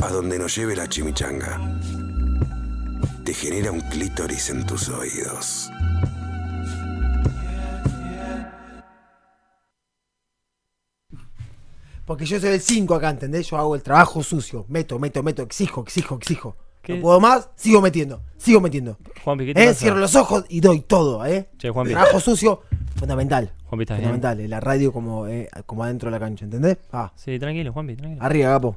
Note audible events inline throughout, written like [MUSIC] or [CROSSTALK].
a donde nos lleve la chimichanga. Te genera un clítoris en tus oídos. Porque yo soy el 5 acá, ¿entendés? Yo hago el trabajo sucio. Meto, meto, meto, exijo, exijo, exijo. ¿Qué? No puedo más, sigo metiendo, sigo metiendo. Juanpi, ¿qué te ¿Eh? pasa? Cierro los ojos y doy todo, ¿eh? Che, Juanpi. Trabajo sucio, fundamental. Juanpi, ¿estás bien? Fundamental, la radio como, eh, como adentro de la cancha, ¿entendés? Ah, Sí, tranquilo, Juanpi, tranquilo. arriba, capo.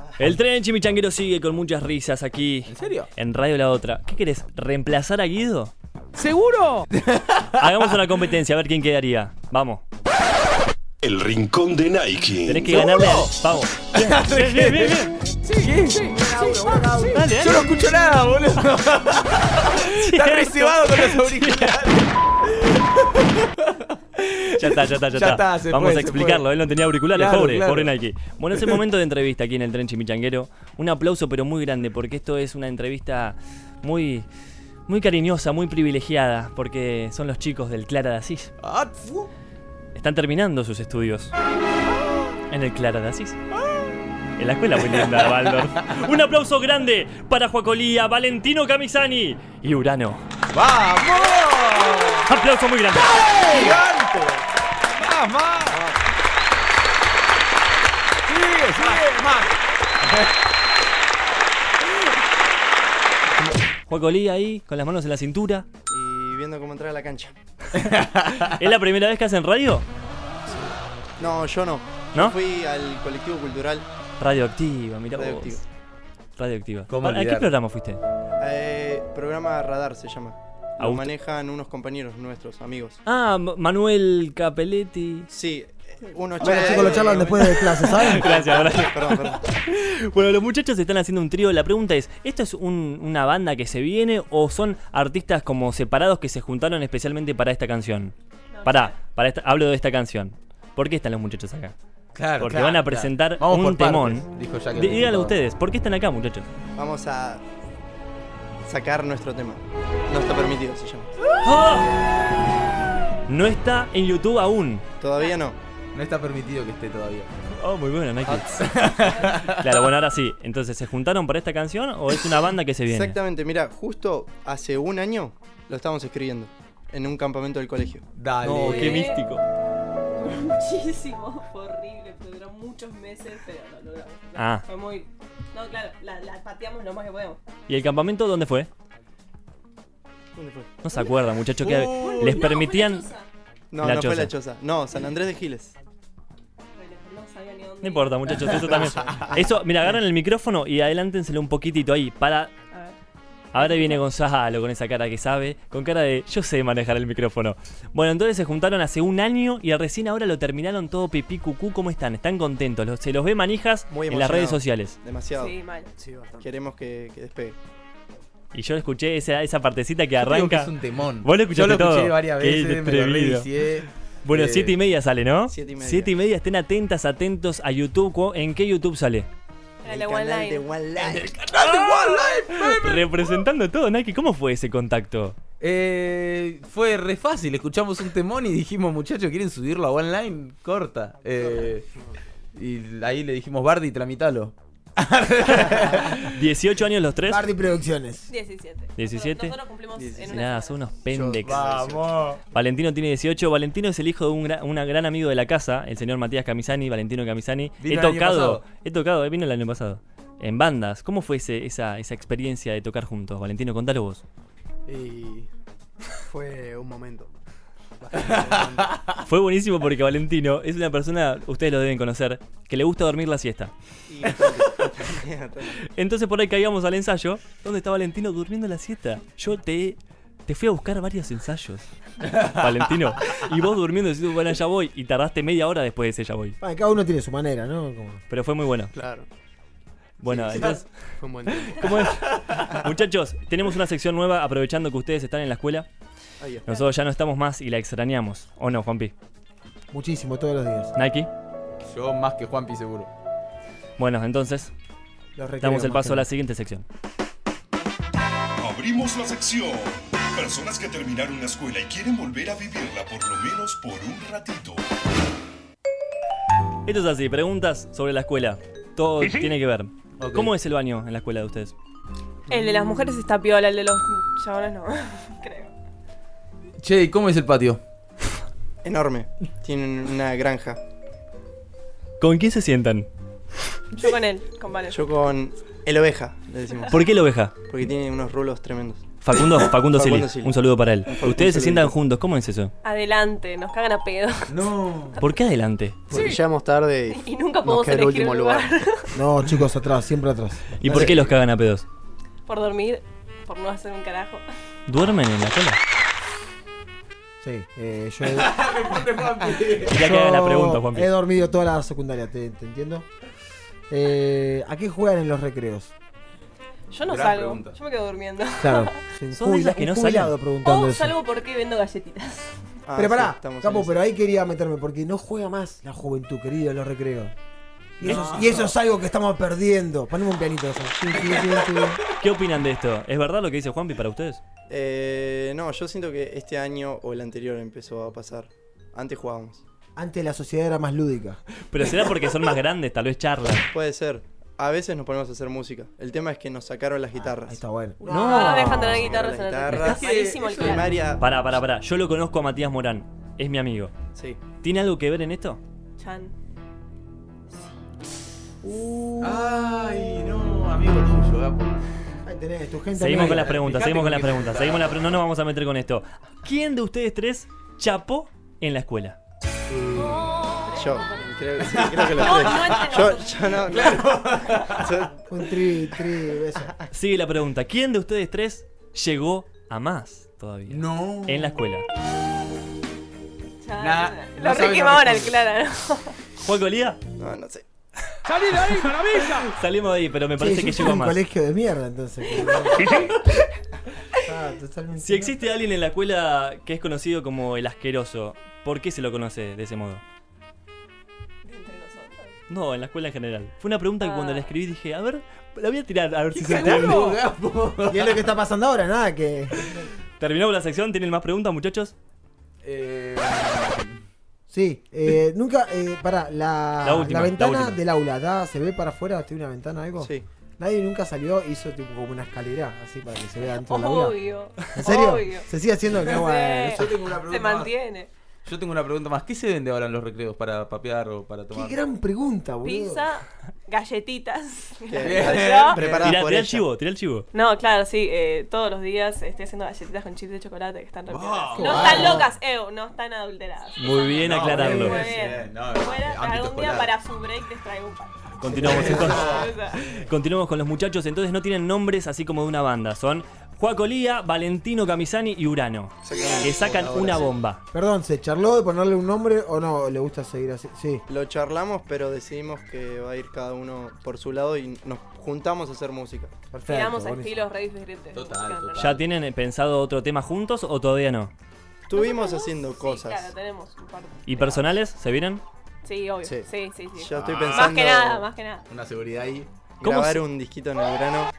[LAUGHS] El tren chimichanguero sigue con muchas risas aquí. ¿En serio? En Radio La Otra. ¿Qué querés? ¿Reemplazar a Guido? ¿Seguro? [LAUGHS] Hagamos una competencia, a ver quién quedaría. Vamos. El rincón de Nike. Tenés que ganarle al. Vamos. [LAUGHS] Bien, bien, bien, bien. Sí, sí, sí. Dale, dale. Yo no escucho nada, boludo. Está reservado con los auriculares. Ya está, ya está, ya, Ya está. Vamos fue, a explicarlo. Él no tenía auriculares, Claro, pobre, claro. pobre Nike. Bueno, es el [LAUGHS] momento de entrevista aquí en el tren chimichanguero. Un aplauso, pero muy grande, porque esto es una entrevista muy. Muy cariñosa, muy privilegiada, porque son los chicos del Clara de Asís. Ah. Están terminando sus estudios en el Clara de Asís. En la escuela muy linda de [LAUGHS] Waldorf. Un aplauso grande para Juacolía, Valentino Camisani y Urano. ¡Vamos! Aplauso muy grande. ¡Gigante! ¡Más, más! ¡Sigue, sigue! ¡Más! Juacolía ahí, con las manos en la cintura. y viendo cómo entrar a la cancha. ¿Es la primera vez que hacen radio? No, yo no. ¿No? Yo fui al colectivo cultural Radioactiva, mira vos. Radioactiva. Radioactiva. ¿Cómo ¿A- ¿A qué programa fuiste? Eh, programa Radar se llama. Lo Augusto. manejan unos compañeros nuestros, amigos. Ah, M- Manuel Capelletti. Sí, eh, uno Bueno, chicos, lo charlan después de clase, ¿saben? [LAUGHS] Gracias, gracias. [LAUGHS] Perdón, perdón. Bueno, los muchachos están haciendo un trío. La pregunta es, ¿esto es un- una banda que se viene o son artistas como separados que se juntaron especialmente para esta canción? Para, para esta, hablo de esta canción. ¿Por qué están los muchachos acá? Claro, Porque claro, van a claro. presentar Vamos un por partes, temón. dijo Jack el Dí- Díganlo ustedes, ¿por qué están acá, muchachos? Vamos a sacar nuestro tema. No está permitido, se llama. No está en YouTube aún. Todavía no. No está permitido que esté todavía. Oh, muy bueno, Nike. [LAUGHS] claro, bueno, ahora sí. Entonces, ¿se juntaron para esta canción o es una banda que se viene? Exactamente, mira, justo hace un año lo estábamos escribiendo en un campamento del colegio. Dale. No, qué místico. [LAUGHS] Muchísimo, fue horrible, pero duró muchos meses, pero lo logramos. Ah. Fue muy. No, claro, la, la pateamos lo más que podemos. ¿Y el campamento dónde fue? ¿Dónde fue? No se acuerdan, muchachos, que Uh, les No, permitían. fue la Choza. No, La no fue Choza. la choza. No, San Andrés de Giles. Bueno, no sabía ni dónde. No importa, muchachos, eso también. [LAUGHS] Eso, mira, agarran el micrófono y adelántenselo un poquitito ahí. Para. Ahora viene Gonzalo con esa cara que sabe, con cara de yo sé manejar el micrófono. Bueno, entonces se juntaron hace un año y recién ahora lo terminaron todo pipí cucú. ¿Cómo están? ¿Están contentos? Los- se los ve manijas Muy en las redes sociales. Demasiado. Sí, mal. Queremos que, que despegue. Y yo escuché esa, esa partecita que Yo arranca. es un temón. Vos lo Yo lo escuchaste escuché todo. varias Qué veces, me lo. Bueno, Eh, siete y media sale, ¿no? Siete y media. Siete y media, estén atentas, atentos a YouTube. ¿Cu- ¿En qué YouTube sale? El de One canal Line. de One Line. Representando todo, Nike. ¿Cómo fue ese contacto? Eh, fue re fácil, escuchamos un temón y dijimos, muchachos, ¿quieren subirlo a online? Corta. Eh, y ahí le dijimos, Bardi, tramitalo. [LAUGHS] 18 años los tres. Bardi Producciones. 17. 17. Nosotros cumplimos en una Nada, semana. son unos pendex. Vamos. Valentino tiene 18. Valentino es el hijo de un, gra- un gran amigo de la casa, el señor Matías Camisani, Valentino Camisani. Vino he el año tocado, pasado. he tocado, eh, vino el año pasado. En bandas. ¿Cómo fue ese- esa, esa experiencia de tocar juntos? Valentino, contalo vos. Y fue un momento. Fue buenísimo porque Valentino es una persona, ustedes lo deben conocer, que le gusta dormir la siesta. Y. [LAUGHS] Entonces por ahí caíamos al ensayo, donde está Valentino durmiendo la siesta. Yo te, te fui a buscar varios ensayos, [LAUGHS] Valentino. Y vos durmiendo diciendo, bueno, ya voy. Y tardaste media hora después de ese ya voy. Bueno, cada uno tiene su manera, ¿no? Como- Pero fue muy bueno. Claro. Bueno, entonces, Fue un buen tiempo. [LAUGHS] ¿cómo es? Muchachos, tenemos una sección nueva aprovechando que ustedes están en la escuela. Ahí está. Nosotros ya no estamos más y la extrañamos. ¿O no, Juanpi? Muchísimo, todos los días. Nike. Yo más que Juanpi seguro. Bueno, entonces, damos el paso a la siguiente sección. Abrimos la sección. Personas que terminaron la escuela y quieren volver a vivirla por lo menos por un ratito. Esto es así, preguntas sobre la escuela. Todo tiene que ver. ¿Cómo es el baño en la escuela de ustedes? El de las mujeres está piola, el de los chabones no. [LAUGHS] Creo. Che, ¿y cómo es el patio? Enorme. Tienen una granja. ¿Con quién se sientan? Yo con él, con Vale. Yo con el oveja, le decimos. ¿Por qué la oveja? Porque tiene unos rulos tremendos. Facundo, Facundo Silly. Un saludo para él. Ustedes se sientan juntos, ¿cómo es eso? Adelante, nos cagan a pedo. No. ¿Por qué adelante? Porque llegamos tarde y Y nunca nos podemos queda el elegir último un lugar. lugar. [LAUGHS] No, chicos, atrás, siempre atrás. ¿Y por qué los cagan a pedos? Por dormir, por no hacer un carajo. ¿Duermen en la escuela? Sí, eh, yo, [LAUGHS] he, Ya que haga la pregunta, Juanpi. he dormido toda la secundaria, ¿te, te entiendo? Eh, ¿A qué juegan en los recreos? Yo no Gran salgo, pregunta. yo me quedo durmiendo. Claro, [LAUGHS] sí, ¿Sos de esas que no jubilado preguntando O eso. salgo porque vendo galletitas. Ah, pero sí, pará, estamos capo, pero ahí quería meterme porque no juega más la juventud, querido, en los recreos. Y eso, es- y eso es algo que estamos perdiendo. Poneme un pianito eso. Sí, sí, sí, sí. ¿Qué opinan de esto? ¿Es verdad lo que dice Juanpi para ustedes? Eh, no, yo siento que este año o el anterior empezó a pasar. Antes jugábamos. Antes la sociedad era más lúdica. Pero será porque son más grandes, tal vez charlan. Puede ser. A veces nos ponemos a hacer música. El tema es que nos sacaron las guitarras. Ahí está bueno. No, no dejan tener guitarras en Las el guitarras. Es malísimo el. Primaria. Pará, pará, pará. Yo lo conozco a Matías Morán. Es mi amigo. Sí. ¿Tiene algo que ver en esto? Chan. Ay, no, amigo tuyo, Gapo. Ahí tenés, tu gente. Seguimos con las preguntas, seguimos con las preguntas. Seguimos la pre- no nos vamos a meter con esto. ¿Quién de ustedes tres chapó en la escuela? Yo. Creo, que sí, [LAUGHS] creo que lo No, no Yo, yo no, claro. Yo- Un tri, tri, beso. Sigue la pregunta. ¿Quién de ustedes tres llegó a más todavía? No. En la escuela. Chan. Nah, no Ricky la Mora, respuesta. claro. ¿Juan Colía? no, no sé. Salimos de ahí, pero me parece que llegó en un más. colegio de mierda, entonces. ah. Si existe alguien en la escuela que es conocido como el asqueroso, ¿por qué se lo conoce de ese modo? Entre nosotros. No, en la escuela en general. Fue una pregunta que cuando Ah. la escribí dije, a ver, la voy a tirar a ver si se entiende. Y es lo que está pasando ahora, nada, que. Terminó con la sección, ¿tienen más preguntas, muchachos? Eh, Sí, eh, nunca. Eh, pará, la, La última, la ventana del aula, ¿da, ¿se ve para afuera? ¿Tiene una ventana algo? Sí. Nadie nunca salió, hizo tipo como una escalera, así para que se vea dentro del aula. Obvio. ¿En serio? Obvio. Se sigue haciendo bueno. Yo tengo una Se mantiene. Yo tengo una pregunta más. ¿Qué se vende ahora en los recreos para papear o para tomar? Qué gran pregunta, boludo. Pizza, galletitas. Por [LAUGHS] tira el chivo, tira el chivo. No, claro, sí. eh, todos los días estoy haciendo galletitas con chips de chocolate que están re piolas. Wow. No están locas, eh, no están adulteradas. Muy bien No, aclararlo. Muy bien. bien. no, Fuera, ámbito algún día escolar. para su break les traigo un par. Continuamos [LAUGHS] entonces. [LAUGHS] Continuamos con los muchachos, entonces no tienen nombres así como de una banda. Son Juaco Lía, Valentino Camisani y Urano. Que sacan una bomba. Perdón, ¿se charló de ponerle un nombre o no? ¿Le gusta seguir así? Sí. Lo charlamos, pero decidimos que va a ir cada uno por su lado y nos juntamos a hacer música. Perfecto. Tiramos a buenísimo. estilos re diferentes. Total. ¿Ya tienen pensado otro tema juntos o todavía no? Estuvimos Nosotros haciendo sí, cosas. Claro, tenemos un par. ¿Y personales? ¿Se vienen? Sí, obvio. Sí, Sí. sí, sí. Yo estoy Más pensando que nada, más que nada. Una seguridad ahí. ¿Cómo grabar se- un disquito en el verano.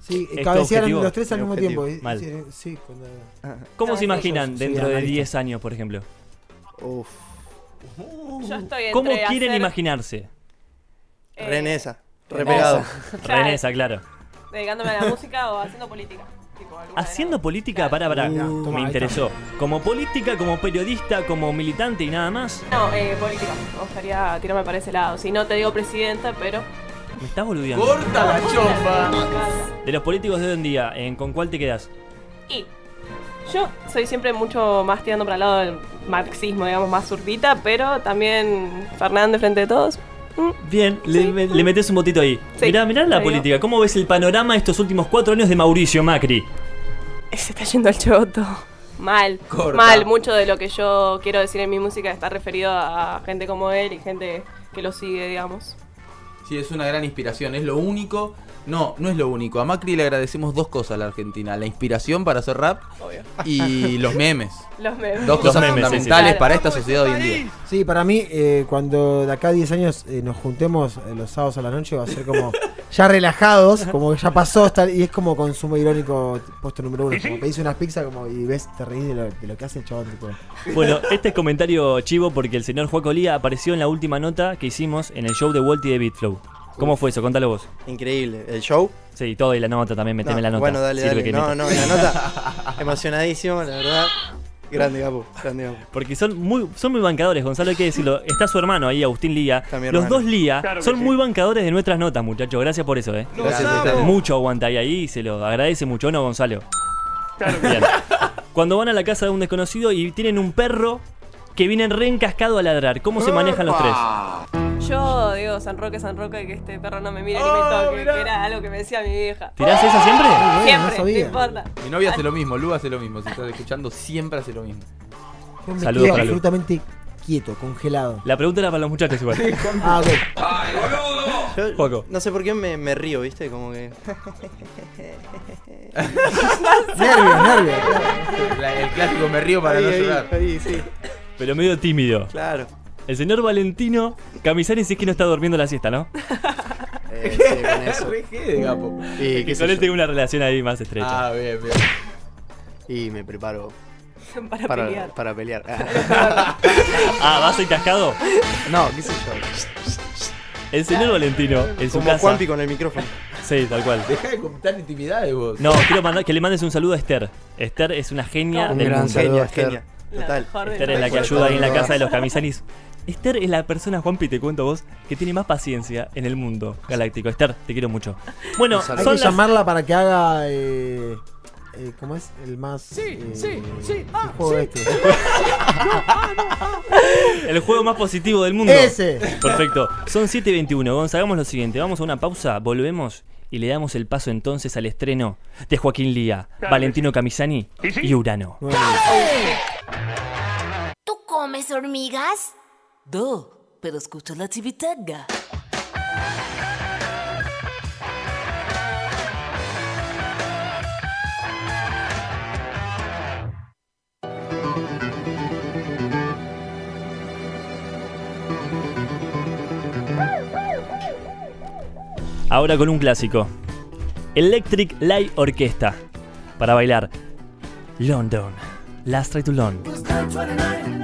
Sí, ¿Es tu cabecearon objetivo? los tres al Mi mismo objetivo. tiempo. Mal. Sí, Sí, cuando- ¿Cómo No, se eso imaginan dentro de analista. 10 años, por ejemplo? Uf. Yo estoy entre ¿Cómo quieren hacer, imaginarse? eh, Renesa. Repegado. Renesa, claro. Dedicándome a la música o haciendo política. Tipo, Haciendo las- política, Claro. para, para. Uh, toma, Me ahí interesó. Como política, como periodista, como militante y nada más. No, eh, política. Me gustaría tirarme para ese lado. Si no te digo presidenta, pero. Me estás boludeando. ¡Corta la chompa! De los políticos de hoy en día, ¿en ¿con cuál te quedas? Y yo soy siempre mucho más tirando para el lado del marxismo, digamos, más zurdita, pero también Fernández frente de todos. mm, Bien, le, Sí. me- le metes un botito ahí. Sí, mirá, mirá la política. ¿Cómo ves el panorama estos últimos cuatro años de Mauricio Macri? Se está yendo al choto. Mal, Corta. mal. Mucho de lo que yo quiero decir en mi música está referido a gente como él y gente que lo sigue, digamos. Sí, es una gran inspiración. Es lo único. No, no es lo único. A Macri le agradecemos dos cosas a la Argentina: la inspiración para hacer rap Obvio. y [LAUGHS] los memes. Los memes. Dos cosas memes, sí, sí. fundamentales para esta sociedad hoy en día. Sí, para mí, eh, cuando de acá a 10 años eh, nos juntemos eh, los sábados a la noche, va a ser como [LAUGHS] ya relajados, como que ya pasó, está- y es como consumo irónico puesto número uno. Como pedís unas pizzas como, y ves, te reís de lo, de lo que hace el chabón. tipo. Bueno, [LAUGHS] este es comentario chivo porque el señor Juaco Lía apareció en la última nota que hicimos en el show de Walt y de Beatflow. ¿Cómo fue eso? Contalo vos. Increíble. ¿El show? Sí, todo y la nota también, meteme No, la nota. Bueno, dale, Sirve dale. que No, no, la nota. [LAUGHS] Emocionadísimo, la verdad. Grande, Gapo. Grande, Gapo. Porque son muy, son muy bancadores, Gonzalo, hay que decirlo. Está su hermano ahí, Agustín Lía. Los dos Lía son muy bancadores de nuestras notas, muchachos. Gracias por eso, eh. Gracias a ustedes. Mucho aguanta ahí, ahí y se lo agradece mucho, ¿o ¿no, Gonzalo? Bien. Cuando van a la casa de un desconocido y tienen un perro que viene reencascado a ladrar, ¿cómo se manejan los tres? Yo digo San Roque, San Roque, que este perro no me mire ni me toque, que era algo que me decía mi vieja. ¿Tirás esa siempre? Siempre, no no, sabía. importa. Mi novia hace lo mismo, Lu hace lo mismo. Si estás escuchando, siempre hace lo mismo. Yo me Saludos quedo para Lu. absolutamente quieto, congelado. La pregunta era para los muchachos igual. [LAUGHS] Ah, ok. Yo Juaco. no sé por qué me, me río, ¿viste? Como que. [LAUGHS] Nervios, nervios. La- el clásico me río para ahí, no ahí, llorar. ahí, sí. Pero medio tímido. Claro. El señor Valentino Camisani sí es que no está durmiendo la siesta, ¿no? [LAUGHS] Eh, sí, con [LAUGHS] eso. Jede, Gapo. Y, Que qué sé con él yo. tengo una relación ahí más estrecha. Ah, bien, bien. y me preparo [LAUGHS] Para, para, pelear. para pelear. Ah, ¿vas a ir cascado? no, qué sé yo. El señor Valentino, en su Como casa. Juanpi con el micrófono. Sí, tal cual. Deja de contar intimidades vos. No, quiero mandar, que le mandes un saludo a Esther. Esther es una genia Un del gran mundo. saludo Genia, Esther. genia. Total. mejor de Esther es la que ayuda ahí en la casa de los camisanis. Esther es la persona, Juanpi, te cuento vos, que tiene más paciencia en el mundo galáctico. Esther, te quiero mucho. Bueno. Hay son que las- llamarla para que haga. Eh, eh, ¿Cómo es? El más. Sí, sí, sí. el juego este. [LAUGHS] el juego más positivo del mundo. Ese. Perfecto. Son 7.21. Gonza, hagamos lo siguiente. Vamos a una pausa, volvemos y le damos el paso entonces al estreno de Joaquín Lía, Valentino Camisani y Urano. ¿Tú comes hormigas? Do, pero escucho la chivitanga. Ahora con un clásico. Electric Light Orchestra. Para bailar. London. Last Try to London.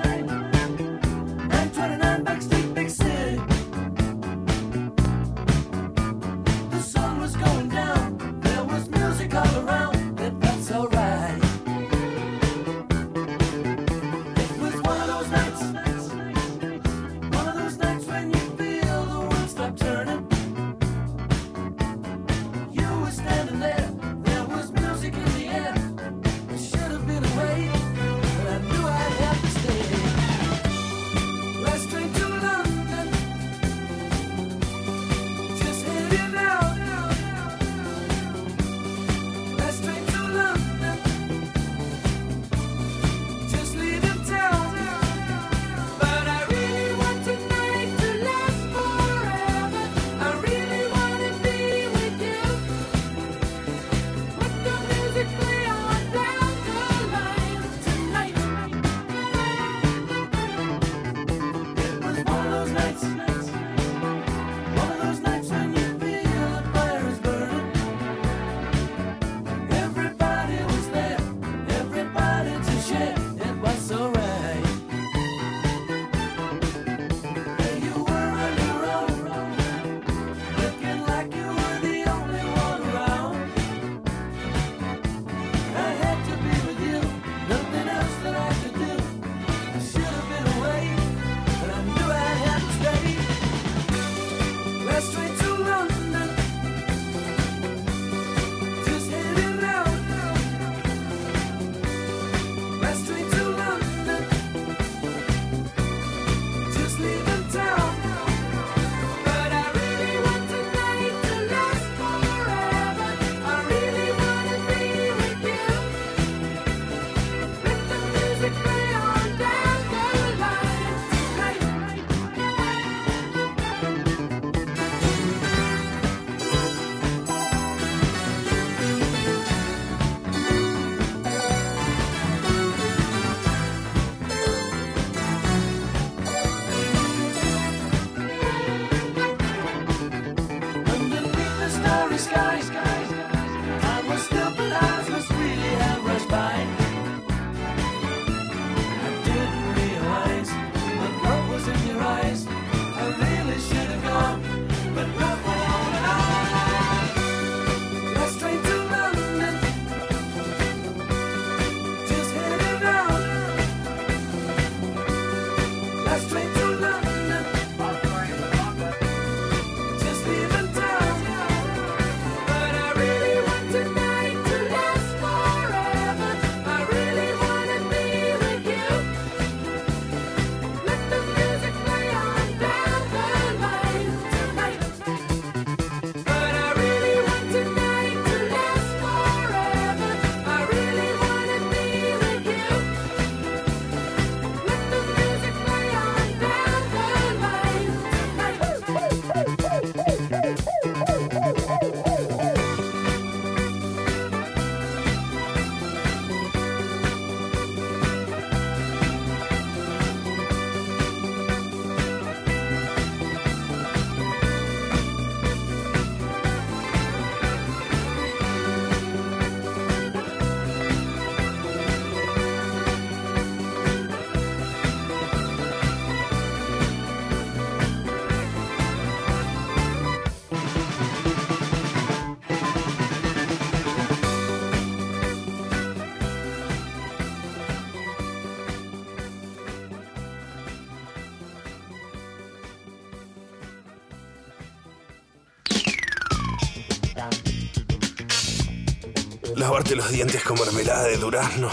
Lavarte los dientes con mermelada de durazno.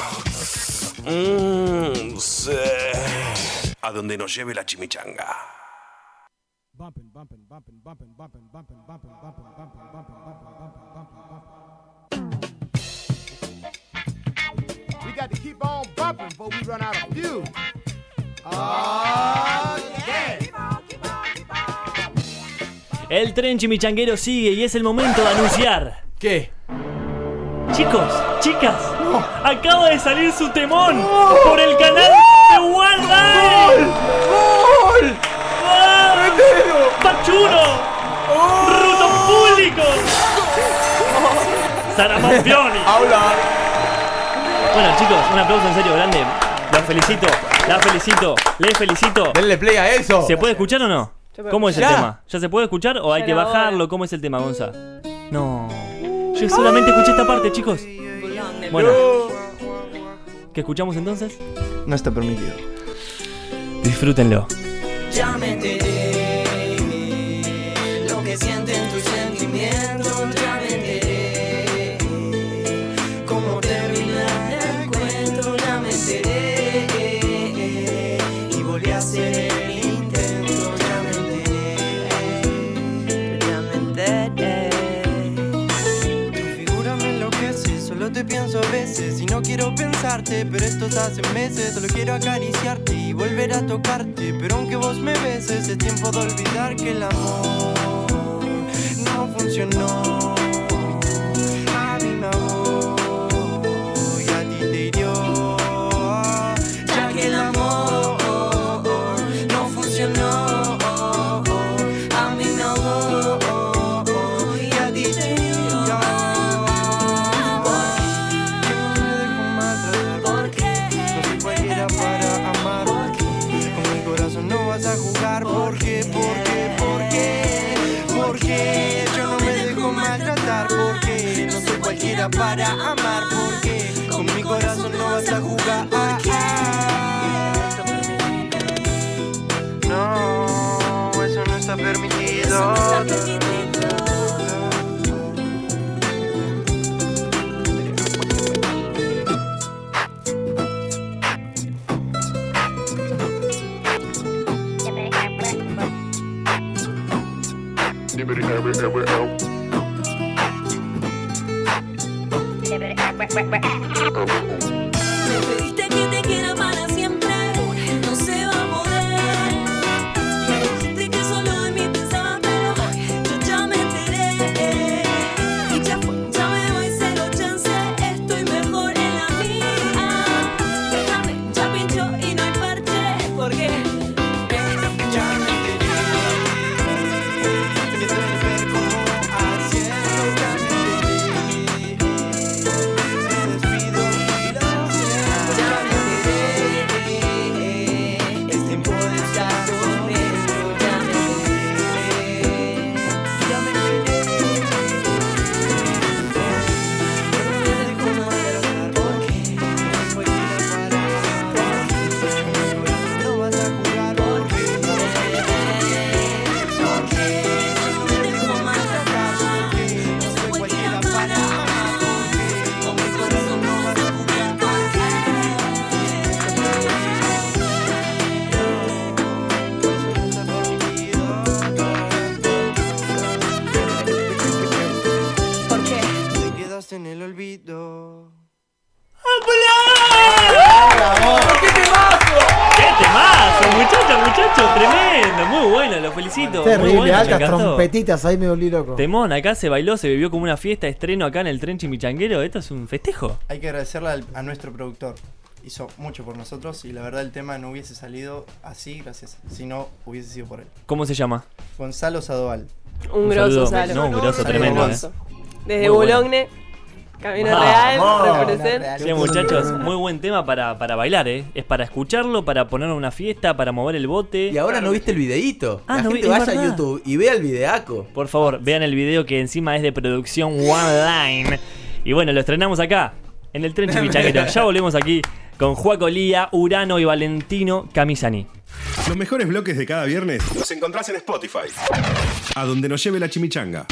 Mmm, sí. A donde nos lleve la chimichanga. We got to keep on bumping before we run out of fuel. Oh, yeah. El tren chimichanguero sigue y es el momento de anunciar. ¿Qué? Chicos, chicas, acaba de salir su temón por el canal de Warner. ¡Gol! ¡Pachuno! ¡Ruto público! ¡Saramampioni! [LAUGHS] ¡Habla! Bueno, chicos, un aplauso en serio grande. Los felicito, la felicito, les felicito. Denle play a eso. ¿Se puede escuchar o no? ¿Cómo es el escuchar. tema? ¿Ya se puede escuchar o hay Ya que bajarlo? ¿Cómo es el tema, Gonza? No. Yo solamente escuché esta parte, chicos. Bueno. ¿Qué escuchamos entonces? No está permitido. Disfrútenlo. Ya me enteré solo te pienso a veces y no quiero pensarte, pero estos hace meses, solo quiero acariciarte y volver a tocarte, pero aunque vos me beses, es tiempo de olvidar que el amor no funcionó. Para amar. ¿Por qué? Con mi corazón no vas a jugar. No, eso no está permitido. Me ahí me volví loco. Temón, acá se bailó, se bebió como una fiesta, estreno acá en el tren chimichanguero. Esto es un festejo. Hay que agradecerle al- a nuestro productor. Hizo mucho por nosotros y la verdad el tema no hubiese salido así, gracias. Si no, hubiese sido por él. ¿Cómo se llama? Gonzalo Sadoval. Un Un grosso, saludo. Salo. No, un grosso Un tremendo, grosso. eh. Desde Muy bueno. Camino Vamos. Real, represent. Sí, muchachos, muy buen tema para, para bailar, ¿eh? Es para escucharlo, para poner una fiesta, para mover el bote. Y ahora no viste el videíto. Ah, la no vi- gente es vaya a verdad. YouTube y vea el videaco. Por favor, vean el video que encima es de producción One Line. Y bueno, lo estrenamos acá, en el tren chimichaguero. [LAUGHS] Ya volvemos aquí con Juaco Lía, Urano y Valentino Camisani. Los mejores bloques de cada viernes los encontrás en Spotify. A donde nos lleve la chimichanga.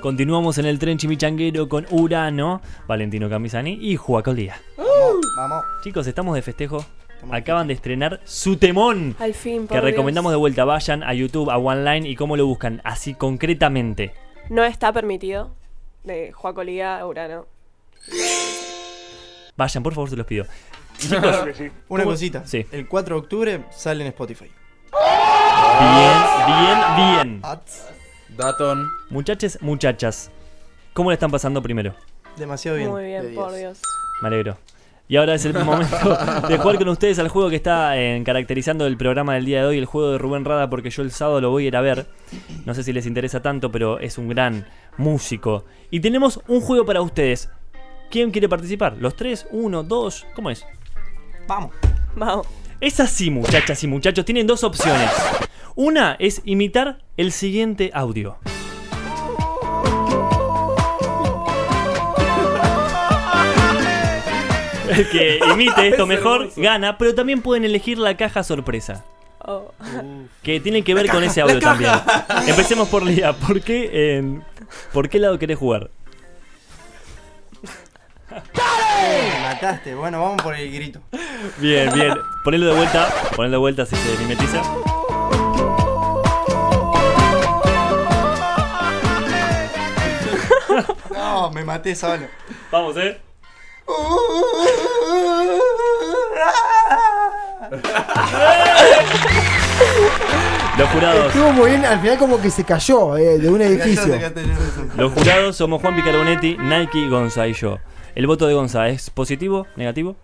Continuamos en el tren chimichanguero con Urano, Valentino Camisani y Juaco Lía. Vamos. Chicos, estamos de festejo. Acaban de estrenar su temón. Al fin, por Que recomendamos de vuelta. Vayan a YouTube, a OneLine y cómo lo buscan. Así concretamente. No está permitido. De Juaco Liga, Urano. Vayan, por favor, se los pido. [LAUGHS] Una ¿cómo- cosita. Sí. El 4 de octubre sale en Spotify. Bien, bien, bien. Daton. Muchachos, muchachas. ¿Cómo le están pasando primero? Demasiado bien. Muy bien, de por 10. Dios. Me alegro. Y ahora es el [LAUGHS] momento de jugar con ustedes al juego que está eh, caracterizando el programa del día de hoy, el juego de Rubén Rada, porque yo el sábado lo voy a ir a ver. No sé si les interesa tanto, pero es un gran músico. Y tenemos un juego para ustedes. ¿Quién quiere participar? ¿Los tres? ¿Uno? ¿Dos? ¿Cómo es? Vamos. Vamos. Es así, muchachas y muchachos. Tienen dos opciones. Una es imitar el siguiente audio. El que imite esto Es mejor hermoso. gana, pero también pueden elegir la caja sorpresa. Oh. Que tiene que ver La con caja, ese audio también. Empecemos por Lía. ¿Por qué, en- ¿Por qué lado querés jugar? Me mataste. Bueno, vamos por el grito. Bien, bien. Ponelo de vuelta. Ponelo de vuelta si se mimetiza. No, me maté solo. Vamos, eh. Los jurados. Estuvo muy bien, al final como que se cayó eh, de un edificio. Los jurados somos Juan Picarbonetti, Nike, Gonza y yo. El voto de Gonza es positivo, negativo.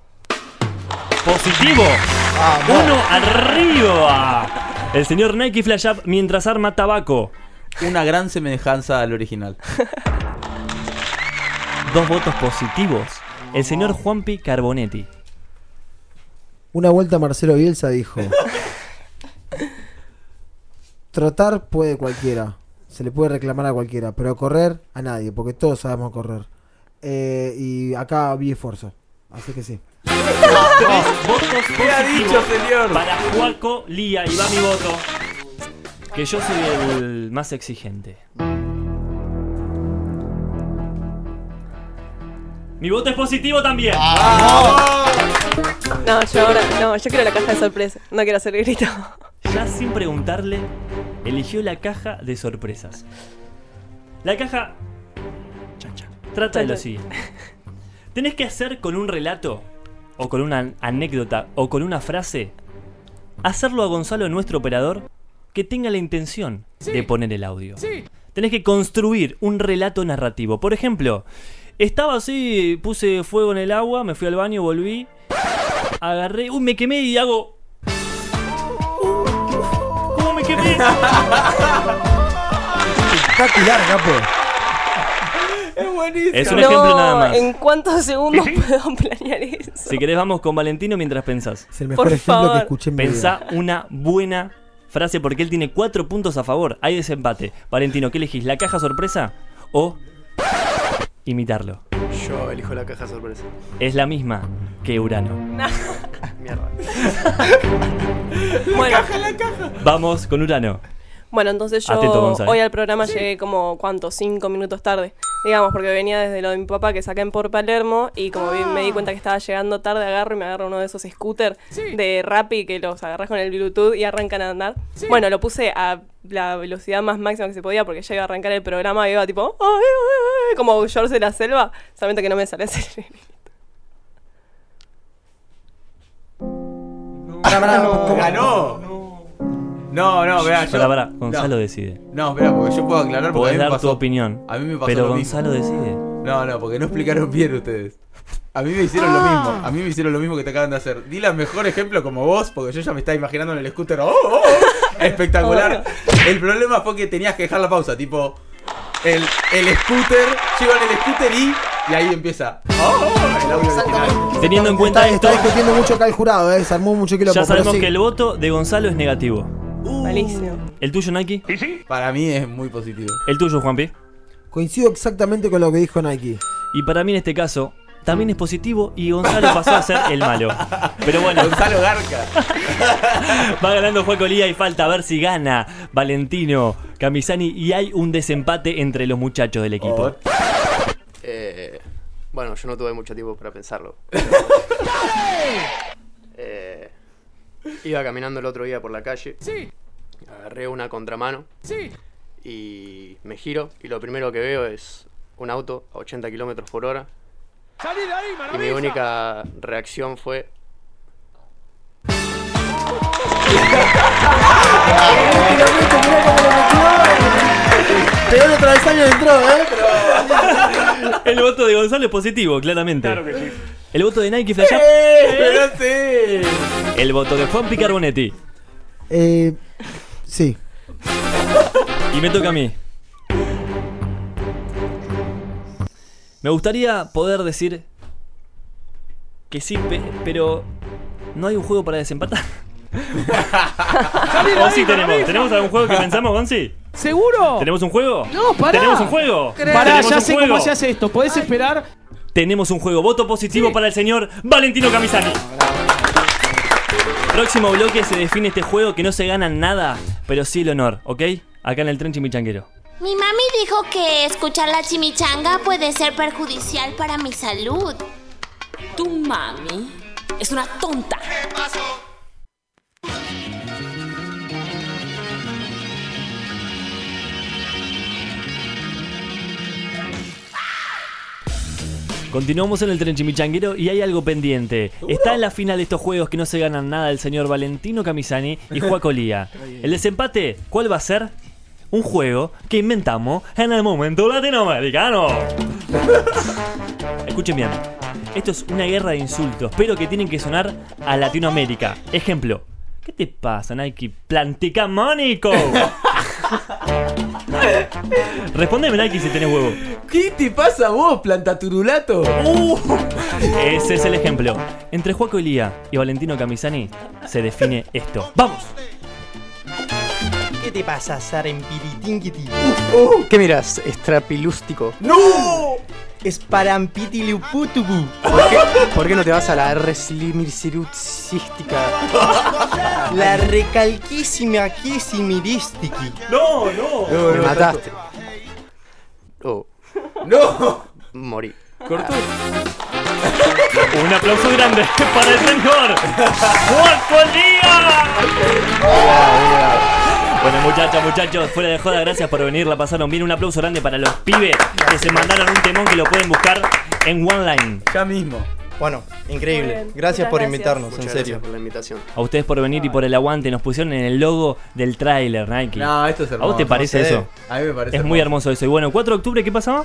¡Positivo! ¡Uno arriba! El señor Nike Flash Up mientras arma tabaco. Una gran semejanza al original. Dos votos positivos. El señor Juanpi Carbonetti. Una vuelta Marcelo Bielsa dijo: Trotar puede cualquiera, se le puede reclamar a cualquiera, pero correr a nadie, porque todos sabemos correr. Eh, y acá vi esfuerzo, así que sí. Tres votos ¿Qué ha dicho, señor? Para Juaco Lía y va mi voto. Que yo soy el más exigente. Mi voto es positivo también. No, yo ahora. No, yo quiero la caja de sorpresa. No quiero hacer el grito. Ya sin preguntarle, eligió la caja de sorpresas. La caja trata de lo Chan, chan. siguiente. Tenés que hacer con un relato, o con una anécdota, o con una frase, hacerlo a Gonzalo, nuestro operador, que tenga la intención de poner el audio. Tenés que construir un relato narrativo. Por ejemplo, estaba así, puse fuego en el agua, me fui al baño, volví, agarré, uy, me quemé y hago... ¿Cómo me quemé? [LAUGHS] Espectacular, capo. Es buenísimo. Es un no, ejemplo nada más. ¿En cuántos segundos puedo planear eso? Si querés, vamos con Valentino mientras pensás. Es el mejor Por ejemplo favor. que escuché en mi vida. Pensá una buena frase porque él tiene cuatro puntos a favor. Hay desempate. Valentino, ¿qué elegís? ¿La caja sorpresa o imitarlo? Yo elijo la caja sorpresa. Es la misma que Urano. [LAUGHS] Mierda. Bueno, Vamos con Urano. Bueno, entonces yo hoy al programa llegué como, ¿cuánto? Cinco minutos tarde. Digamos, porque venía desde lo de mi papá que saqué en por Palermo y como vi- me di cuenta que estaba llegando tarde, agarro y me agarro uno de esos scooters de Rappi que los agarras con el Bluetooth y arrancan a andar. Bueno, lo puse a la velocidad más máxima que se podía porque ya iba a arrancar el programa y iba tipo, "Ay, ay, ay", como George de la selva, solamente que no me sale así. [LAUGHS] ¡Ganó! No, no, vea, yo. Pará, pará, Gonzalo no. decide. No, espera, porque yo puedo aclarar porque a Podés mí me dar pasó. tu opinión. A mí me pasó pero lo Gonzalo mismo. decide. No, no, porque no explicaron bien ustedes. A mí me hicieron lo mismo. A mí me hicieron lo mismo que te acaban de hacer. Di la mejor ejemplo como vos, porque yo ya me estaba imaginando en el scooter. ¡Oh, oh, oh! [LAUGHS] Espectacular. El problema fue que tenías que dejar la pausa. Tipo, el, el scooter, llego en el scooter y. Y ahí empieza. ¡Oh, oh! El audio original. Teniendo en cuenta Está, esto, está discutiendo mucho acá el jurado, ¿eh? Se armó mucho quilombo. ya sabemos sí. que el voto de Gonzalo es negativo. Malísimo. ¿El tuyo, Nike? Para mí es muy positivo. ¿El tuyo, Juanpi? Coincido exactamente con lo que dijo Nike. Y para mí en este caso también es positivo y Gonzalo pasó a ser el malo. Pero bueno, [LAUGHS] Gonzalo Garca. [LAUGHS] va ganando Juaco Lía y falta ver si gana Valentino Camisani y hay un desempate entre los muchachos del equipo. Eh, bueno, yo no tuve mucho tiempo para pensarlo. [LAUGHS] Eh, iba caminando el otro día por la calle. Agarré una contramano. Y me giro y lo primero que veo es un auto a 80 kilómetros por hora. Y mi única reacción fue Pegó el travesaño y entró, ¿eh? El voto de Gonzalo es positivo, claramente. Claro que sí. El voto de Nike Flash. ¡Pero sí! El voto de Juan Picarbonetti. Eh, sí. Y me toca a mí. Me gustaría poder decir que sí, pe- pero no hay un juego para desempatar. ¿O sí tenemos? ¿Tenemos algún juego que pensamos, Gonzi? ¿Seguro? ¿Tenemos un juego? No, pará. ¿Tenemos un juego? Pará, ¿Tenemos ya un sé juego? cómo se hace esto. ¿Podés esperar? Tenemos un juego. Voto positivo para el señor Valentino Camisani. Próximo bloque se define este juego que no se gana nada, pero sí el honor, ¿ok? Acá en el tren chimichanguero. Mi mami dijo que escuchar la chimichanga puede ser perjudicial para mi salud. Tu mami es una tonta. Continuamos en el tren chimichanguero y hay algo pendiente. Está en la final de estos juegos que no se ganan nada el señor Valentino Camisani y Juaco Lía. [LAUGHS] El desempate, ¿cuál va a ser? Un juego que inventamos en el momento latinoamericano. [LAUGHS] Escuchen bien. Esto es una guerra de insultos, pero que tienen que sonar a Latinoamérica. Ejemplo. ¿Qué te pasa, Nike? ¡Planticamónico! [LAUGHS] Respondeme, Nike, si tenés huevo. ¿Qué te pasa a vos, plantaturulato? Uh. Ese es el ejemplo. Entre Juaco Lía y Valentino Camisani se define esto. ¡Vamos! ¿Qué te pasa, Sarempiritingiti? ¿Qué miras? Estrapilústico. ¡No! Esparampitiliuputubu. ¿Por qué, por qué no te vas a la reslimircirutsística? La recalquísima quisimirístiki. No, no. Me mataste. Oh, No. morí. Cortó. Un aplauso grande [LAUGHS] para el señor Juaco Lía. Bueno, muchachos, muchachos, fuera de joda, gracias por venir, la pasaron bien. Un aplauso grande para los pibes que se mandaron un temón que lo pueden buscar en OneLine. Ya mismo. Bueno, increíble. Gracias muchas por gracias. invitarnos, Muchas en gracias serio. por la invitación. A ustedes por venir y por el aguante. Nos pusieron en el logo del tráiler, Nike. No, esto es ¿A hermoso. vos te parece no sé. eso? A mí me parece Es muy hermoso eso. Y bueno, 4 de octubre, ¿qué pasaba?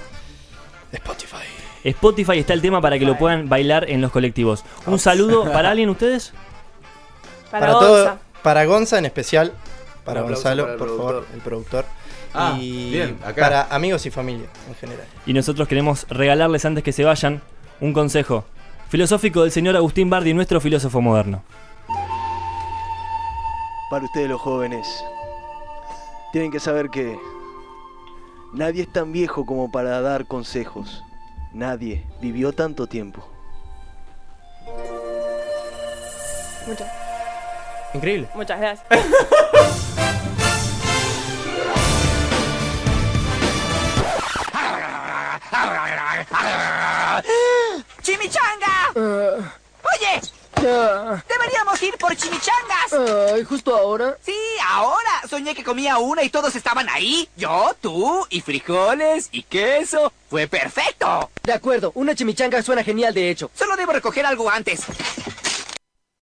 Spotify. Spotify está el tema para que lo puedan bailar en los colectivos. Un saludo [LAUGHS] para alguien, ustedes. Para, Para Gonza. todo, para Gonza en especial, para Gonzalo, para por favor, el productor. Ah, y bien, acá. para amigos y familia en general. Y nosotros queremos regalarles antes que se vayan un consejo filosófico del señor Agustín Bardi, nuestro filósofo moderno. Para ustedes los jóvenes, tienen que saber que nadie es tan viejo como para dar consejos. Nadie vivió tanto tiempo. Muchas, Increíble. muchas gracias. [LAUGHS] [LAUGHS] ¡Chimichanga! Oye, deberíamos ir por chimichangas. Ay, justo ahora. Sí, ahora. Soñé que comía una y todos estaban ahí. Yo, tú, y frijoles, y queso. Fue perfecto. De acuerdo, una chimichanga suena genial de hecho. Solo debo recoger algo antes.